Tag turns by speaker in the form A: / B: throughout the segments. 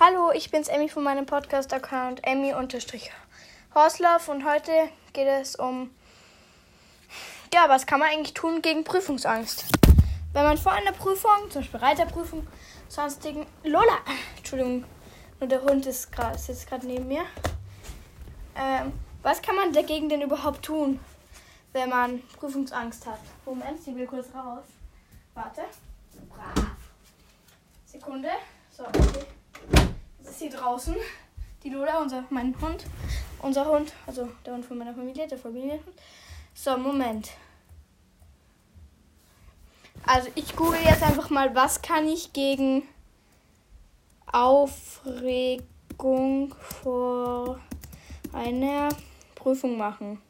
A: Hallo, ich bin's Emmy von meinem Podcast-Account Emmy-Horslauf und heute geht es um, ja, was kann man eigentlich tun gegen Prüfungsangst? Wenn man vor einer Prüfung, zum Beispiel Reiterprüfung, sonstigen, Lola, Entschuldigung, nur der Hund ist gerade, sitzt gerade neben mir. Ähm, was kann man dagegen denn überhaupt tun, wenn man Prüfungsangst hat? Moment, sie will kurz raus. Warte. Brav. Sekunde. So, okay ist hier draußen. Die Lola, unser, mein Hund. Unser Hund, also der Hund von meiner Familie, der Familienhund. So, Moment. Also ich google jetzt einfach mal, was kann ich gegen Aufregung vor einer Prüfung machen.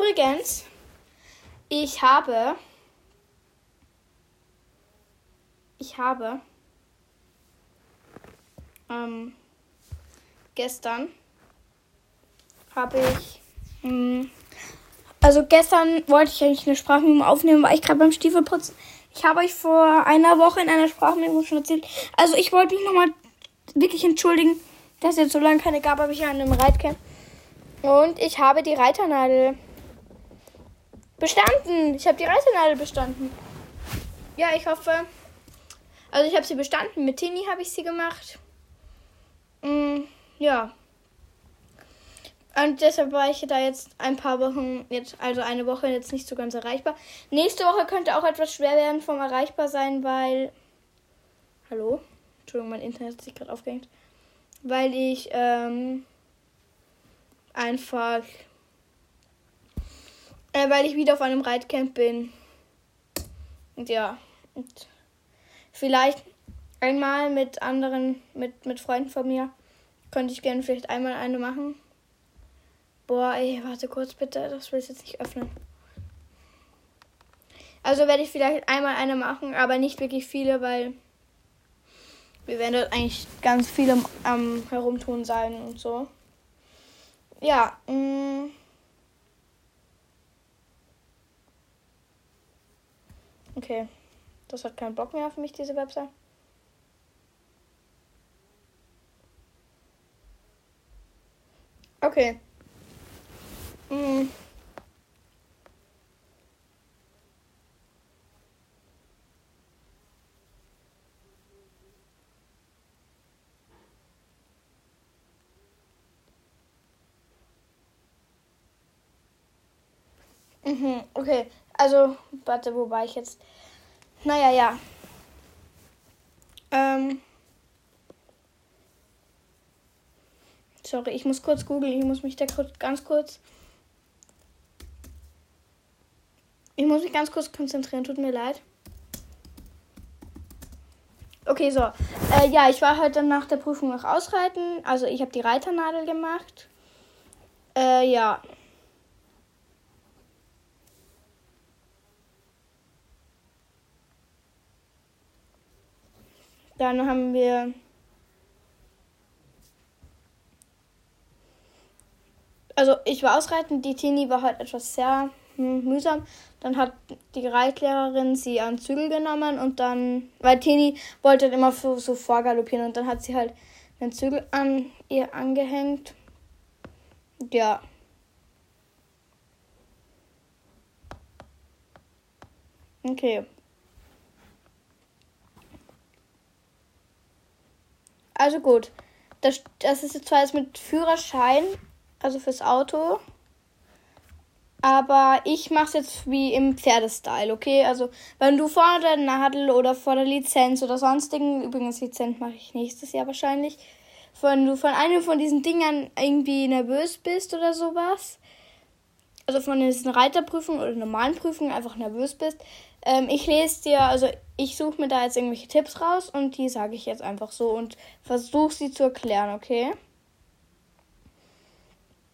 A: Übrigens, ich habe. Ich habe. Ähm, gestern habe ich. Mh, hm, also gestern wollte ich eigentlich eine Sprachmemo aufnehmen, weil ich gerade beim Stiefelputzen. Ich habe euch vor einer Woche in einer Sprachmemo schon erzählt. Also ich wollte mich nochmal wirklich entschuldigen, dass es jetzt so lange keine gab, aber ich an einem Reitcamp. Und ich habe die Reiternadel Bestanden! Ich habe die Reisenadel bestanden. Ja, ich hoffe. Also ich habe sie bestanden. Mit Tini habe ich sie gemacht. Mm, ja. Und deshalb war ich da jetzt ein paar Wochen, jetzt, also eine Woche jetzt nicht so ganz erreichbar. Nächste Woche könnte auch etwas schwer werden vom erreichbar sein, weil. Hallo? Entschuldigung, mein Internet hat sich gerade aufgehängt. Weil ich ähm, einfach äh, weil ich wieder auf einem Reitcamp bin. Und ja. Und vielleicht einmal mit anderen, mit, mit Freunden von mir. Könnte ich gerne vielleicht einmal eine machen. Boah, ey, warte kurz bitte. Das will ich jetzt nicht öffnen. Also werde ich vielleicht einmal eine machen, aber nicht wirklich viele, weil wir werden dort eigentlich ganz viele am ähm, Herumtun sein und so. Ja, mh. Okay. Das hat keinen Bock mehr für mich, diese Website. Okay. Mhm. Mhm, okay. Also, warte, wo war ich jetzt? Naja, ja. Ähm. Sorry, ich muss kurz googeln. Ich muss mich da kurz, ganz kurz. Ich muss mich ganz kurz konzentrieren. Tut mir leid. Okay, so. Äh, ja, ich war heute nach der Prüfung noch ausreiten. Also ich habe die Reiternadel gemacht. Äh, ja. Dann haben wir also ich war ausreiten, die Tini war halt etwas sehr hm, mühsam. Dann hat die Reitlehrerin sie an Zügel genommen und dann, weil Tini wollte halt immer so, so vorgaloppieren und dann hat sie halt den Zügel an ihr angehängt. Ja. Okay. Also gut. Das, das ist jetzt zwar jetzt mit Führerschein, also fürs Auto. Aber ich mache es jetzt wie im Pferdestyle, okay? Also, wenn du vor der Nadel oder vor der Lizenz oder sonstigen, übrigens Lizenz mache ich nächstes Jahr wahrscheinlich, wenn du von einem von diesen Dingern irgendwie nervös bist oder sowas, also von diesen Reiterprüfungen oder normalen Prüfungen einfach nervös bist, ähm, ich lese dir, also ich suche mir da jetzt irgendwelche Tipps raus und die sage ich jetzt einfach so und versuche sie zu erklären, okay?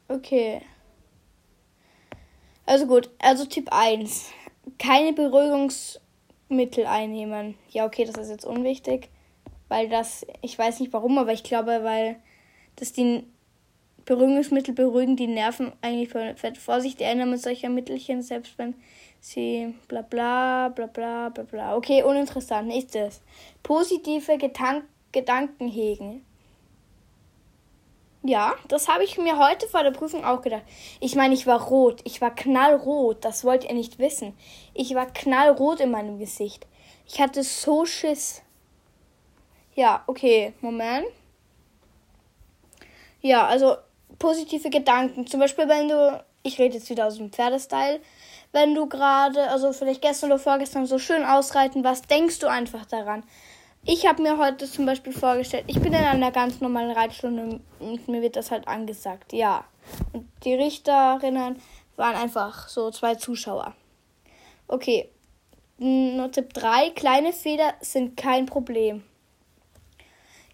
A: Okay. Also gut, also Tipp 1. Keine Beruhigungsmittel einnehmen. Ja, okay, das ist jetzt unwichtig, weil das, ich weiß nicht warum, aber ich glaube, weil das die Beruhigungsmittel beruhigen die Nerven eigentlich Vorsicht, erinnern mit solcher Mittelchen, selbst wenn sie bla bla bla bla bla bla. Okay, uninteressant. Nächstes. Positive Gedan Gedanken hegen. Ja, das habe ich mir heute vor der Prüfung auch gedacht. Ich meine, ich war rot. Ich war knallrot. Das wollt ihr nicht wissen. Ich war knallrot in meinem Gesicht. Ich hatte so Schiss. Ja, okay, Moment. Ja, also positive Gedanken. Zum Beispiel, wenn du, ich rede jetzt wieder aus dem Pferdestyle, wenn du gerade, also vielleicht gestern oder vorgestern so schön ausreiten warst, denkst du einfach daran. Ich habe mir heute zum Beispiel vorgestellt, ich bin in einer ganz normalen Reitstunde und mir wird das halt angesagt, ja. Und die Richterinnen waren einfach so zwei Zuschauer. Okay, nur Tipp 3, kleine Fehler sind kein Problem.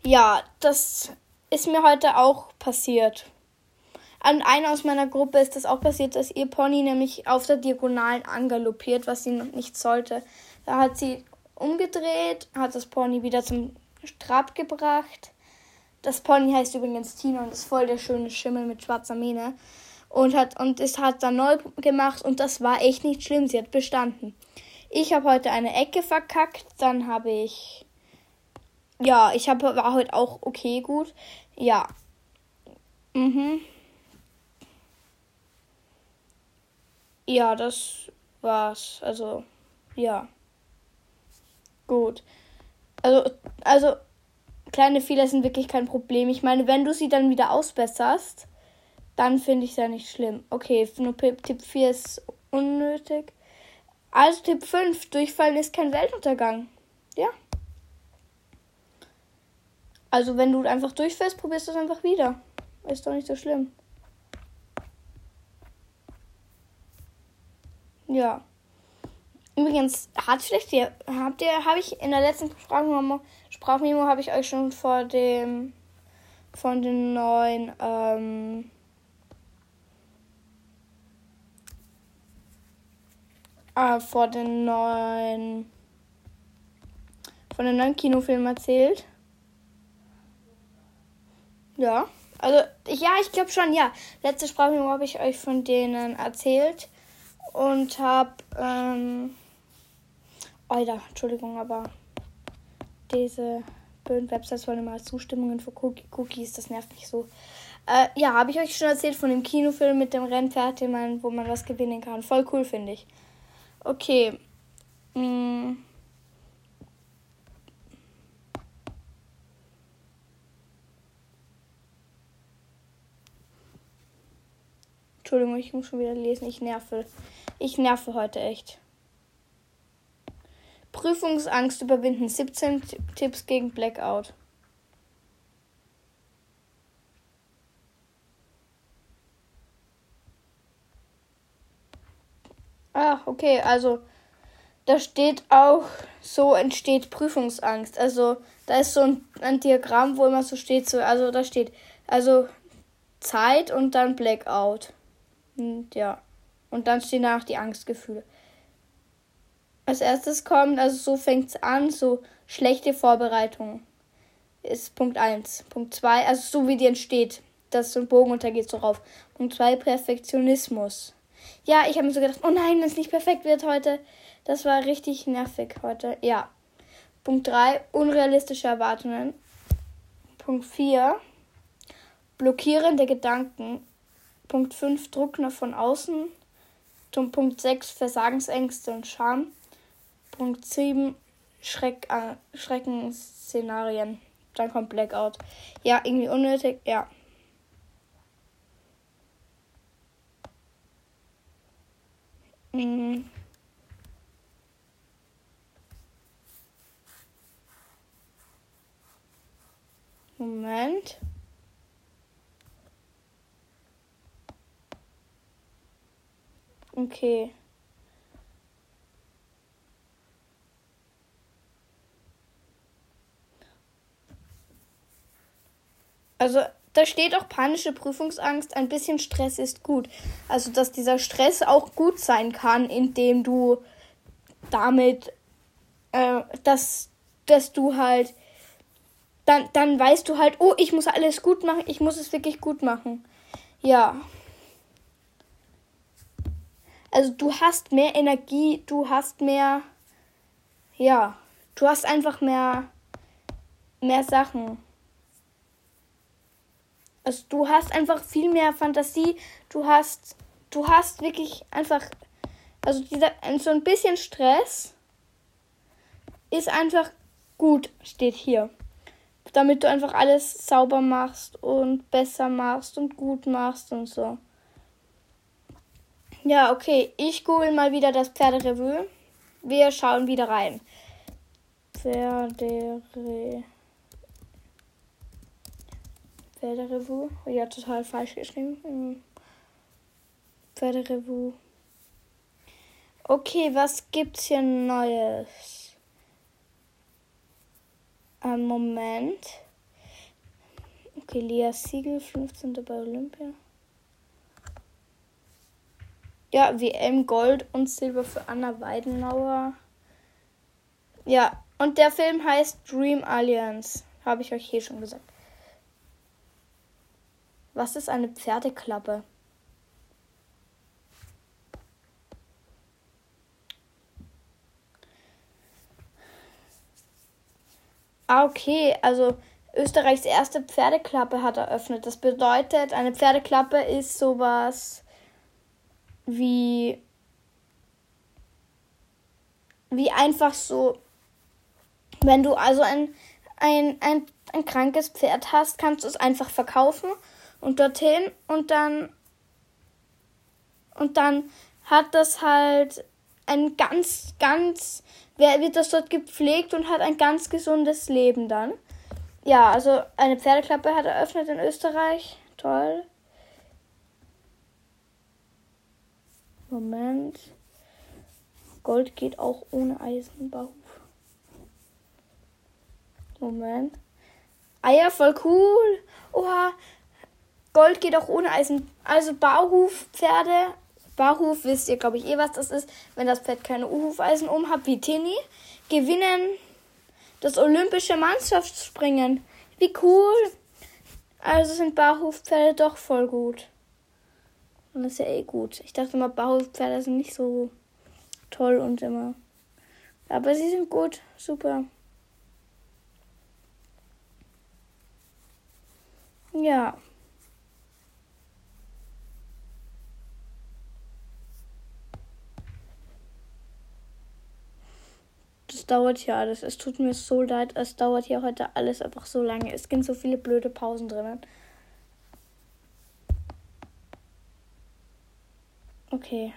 A: Ja, das ist mir heute auch passiert. An einer aus meiner Gruppe ist das auch passiert, dass ihr Pony nämlich auf der Diagonalen angaloppiert, was sie noch nicht sollte. Da hat sie umgedreht, hat das Pony wieder zum Trab gebracht. Das Pony heißt übrigens Tina und ist voll der schöne Schimmel mit schwarzer Mähne. Und hat, und es hat dann neu gemacht und das war echt nicht schlimm. Sie hat bestanden. Ich habe heute eine Ecke verkackt, dann habe ich. Ja, ich habe war heute auch okay gut. Ja. Mhm. Ja, das war's. Also, ja. Gut. Also, also, kleine Fehler sind wirklich kein Problem. Ich meine, wenn du sie dann wieder ausbesserst, dann finde ich es ja nicht schlimm. Okay, nur Tipp 4 ist unnötig. Also Tipp 5, Durchfallen ist kein Weltuntergang. Ja. Also wenn du einfach durchfällst, probierst du es einfach wieder. Ist doch nicht so schlimm. Ja. Übrigens, hat vielleicht ihr, habt ihr, habe ich in der letzten Sprachmemo, Sprachmemo habe ich euch schon vor dem, von den neuen, ähm, äh, vor den neuen, von den neuen Kinofilmen erzählt. Ja, also, ja, ich glaube schon, ja. Letzte Sprachmemo habe ich euch von denen erzählt und habe, ähm, Alter, Entschuldigung, aber diese blöden Websites wollen immer Zustimmungen für Cookies, das nervt mich so. Äh, ja, habe ich euch schon erzählt von dem Kinofilm mit dem Rennpferd, wo man was gewinnen kann. Voll cool, finde ich. Okay. Hm. Entschuldigung, ich muss schon wieder lesen. Ich nerve. Ich nerve heute echt. Prüfungsangst überwinden. 17 Tipps gegen Blackout. Ah, okay, also da steht auch, so entsteht Prüfungsangst. Also da ist so ein, ein Diagramm, wo immer so steht, so, also da steht, also Zeit und dann Blackout. Und ja. Und dann stehen danach die Angstgefühle. Als erstes kommt, also so fängt es an, so schlechte Vorbereitung. Ist Punkt 1. Punkt 2, also so wie die entsteht. dass so ein Bogen untergeht so rauf. Punkt 2, Perfektionismus. Ja, ich habe mir so gedacht, oh nein, wenn es nicht perfekt wird heute. Das war richtig nervig heute. Ja. Punkt 3, unrealistische Erwartungen. Punkt 4, blockierende Gedanken. Punkt 5, Druck nach von außen. Punkt 6 Versagensängste und Scham. Punkt 7 Schreck, äh, Schreckensszenarien. Dann kommt Blackout. Ja, irgendwie unnötig. Ja. Mhm. Moment. Okay. Also da steht auch panische Prüfungsangst, ein bisschen Stress ist gut. Also dass dieser Stress auch gut sein kann, indem du damit, äh, dass, dass du halt, dann, dann weißt du halt, oh, ich muss alles gut machen, ich muss es wirklich gut machen. Ja. Also du hast mehr Energie, du hast mehr. Ja. Du hast einfach mehr. mehr Sachen. Also du hast einfach viel mehr Fantasie. Du hast. Du hast wirklich einfach. Also dieser, so ein bisschen Stress ist einfach gut, steht hier damit du einfach alles sauber machst und besser machst und gut machst und so. Ja, okay, ich google mal wieder das Pferderevue. Wir schauen wieder rein. Pferderevue. Pferderevue. Ja, total falsch geschrieben. Hm. Pferderevue. Okay, was gibt's hier Neues? Ein Moment. Okay, Lia Siegel, 15. bei Olympia. Ja, WM Gold und Silber für Anna Weidenauer. Ja, und der Film heißt Dream Alliance. Habe ich euch hier schon gesagt. Was ist eine Pferdeklappe? Ah, okay. Also Österreichs erste Pferdeklappe hat eröffnet. Das bedeutet, eine Pferdeklappe ist sowas wie wie einfach so, wenn du also ein, ein, ein, ein krankes Pferd hast, kannst du es einfach verkaufen und dorthin und dann und dann hat das halt ein ganz, ganz wer wird das dort gepflegt und hat ein ganz gesundes Leben dann. Ja, also eine Pferdeklappe hat eröffnet in Österreich. Toll. Moment. Gold geht auch ohne Eisenbau. Moment. Ja, voll cool. Oha. Gold geht auch ohne Eisen. Also Bauhufpferde Barhof wisst ihr, glaube ich, eh, was das ist. Wenn das Pferd keine U-Hufeisen um hat, wie Tini, gewinnen das olympische Mannschaftsspringen. Wie cool! Also sind Barhofpferde doch voll gut. Und das ist ja eh gut. Ich dachte mal, Barhofpferde sind nicht so toll und immer. Aber sie sind gut. Super. Ja. Das dauert hier alles. Es tut mir so leid. Es dauert hier heute alles einfach so lange. Es gibt so viele blöde Pausen drinnen. Okay.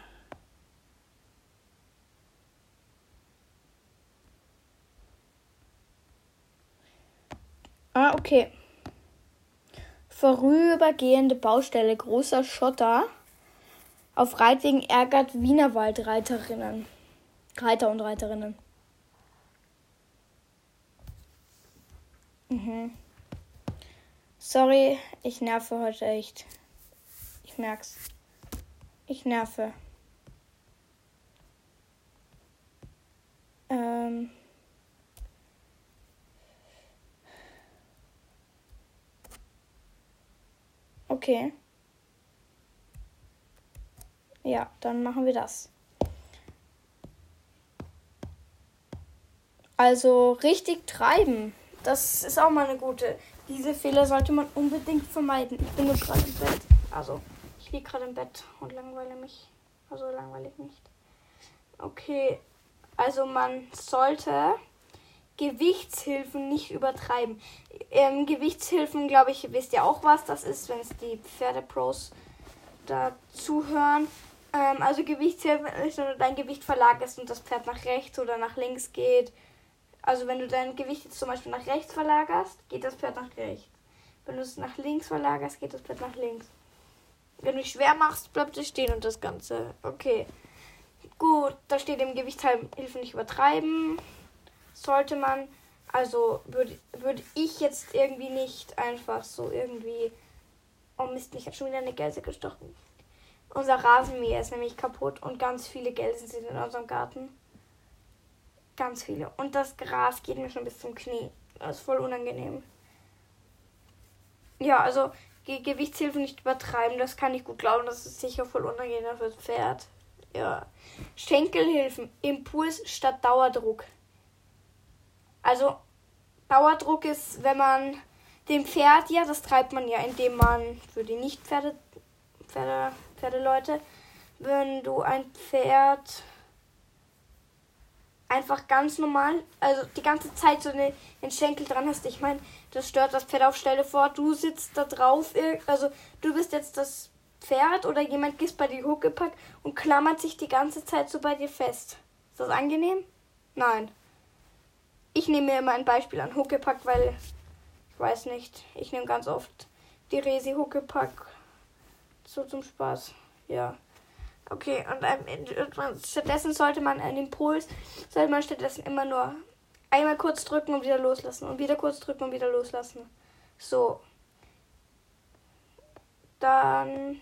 A: Ah, okay. Vorübergehende Baustelle, großer Schotter. Auf Reitwegen ärgert Wienerwaldreiterinnen. Reiter und Reiterinnen. Mhm. Sorry, ich nerve heute echt. Ich merk's. Ich nerve. Ähm. Okay. Ja, dann machen wir das. Also richtig treiben. Das ist auch mal eine gute. Diese Fehler sollte man unbedingt vermeiden. Ich bin gerade im Bett. Also, ich liege gerade im Bett und langweile mich. Also langweile ich nicht. Okay, also man sollte Gewichtshilfen nicht übertreiben. Ähm, Gewichtshilfen, glaube ich, wisst ihr auch was das ist, wenn es die Pferdepros da zuhören. Ähm, also Gewichtshilfen ist, wenn du dein Gewicht verlagerst und das Pferd nach rechts oder nach links geht also wenn du dein Gewicht jetzt zum Beispiel nach rechts verlagerst, geht das Pferd nach rechts. Wenn du es nach links verlagerst, geht das Pferd nach links. Wenn du schwer machst, bleibt es stehen und das Ganze. Okay. Gut, da steht im Gewichtshilfen nicht übertreiben. Sollte man. Also würde würd ich jetzt irgendwie nicht einfach so irgendwie. Oh Mist, mich hat schon wieder eine Gelse gestochen. Unser Rasenmäher ist nämlich kaputt und ganz viele Gelsen sind in unserem Garten. Ganz viele. Und das Gras geht mir schon bis zum Knie. Das ist voll unangenehm. Ja, also Ge Gewichtshilfen nicht übertreiben. Das kann ich gut glauben. Das ist sicher voll unangenehm fürs Pferd. Ja. Schenkelhilfen. Impuls statt Dauerdruck. Also, Dauerdruck ist, wenn man dem Pferd, ja, das treibt man ja, indem man für die Nicht-Pferde, Pferde, Pferdeleute, wenn du ein Pferd einfach ganz normal, also die ganze Zeit so eine, den Schenkel dran hast. Ich meine, das stört das Pferd auf. Stelle vor, du sitzt da drauf, also du bist jetzt das Pferd oder jemand ist bei dir hochgepackt und klammert sich die ganze Zeit so bei dir fest. Ist das angenehm? Nein. Ich nehme mir immer ein Beispiel an Huckepack, weil ich weiß nicht, ich nehme ganz oft die Resi Huckepack so zum Spaß. Ja. Okay, und stattdessen sollte man einen Impuls, sollte man stattdessen immer nur einmal kurz drücken und wieder loslassen und wieder kurz drücken und wieder loslassen. So. Dann.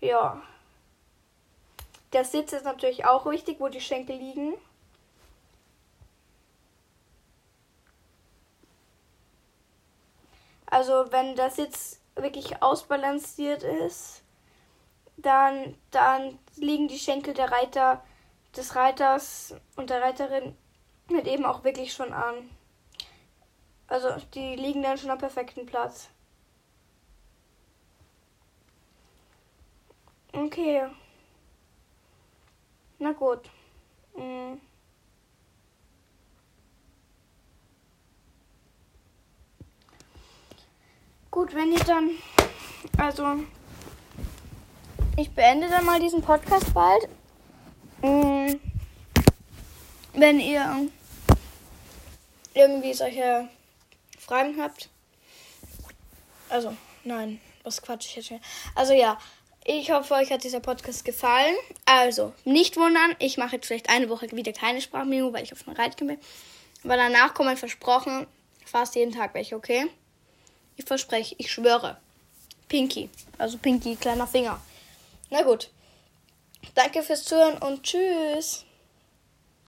A: Ja. Der Sitz ist natürlich auch wichtig, wo die Schenkel liegen. Also wenn der Sitz wirklich ausbalanciert ist, dann, dann liegen die Schenkel der Reiter, des Reiters und der Reiterin mit eben auch wirklich schon an. Also die liegen dann schon am perfekten Platz. Okay. Na gut. Mhm. Gut, wenn ihr dann. Also. Ich beende dann mal diesen Podcast bald. Mm, wenn ihr irgendwie solche Fragen habt. Also, nein, was quatsch ich jetzt hier. Also ja, ich hoffe, euch hat dieser Podcast gefallen. Also, nicht wundern, ich mache jetzt vielleicht eine Woche wieder keine Sprachmemo, weil ich auf einer Reitcamp bin. Aber danach kommen versprochen, fast jeden Tag welche, okay? Ich verspreche, ich schwöre. Pinky. Also Pinky, kleiner Finger. Na gut. Danke fürs Zuhören und tschüss.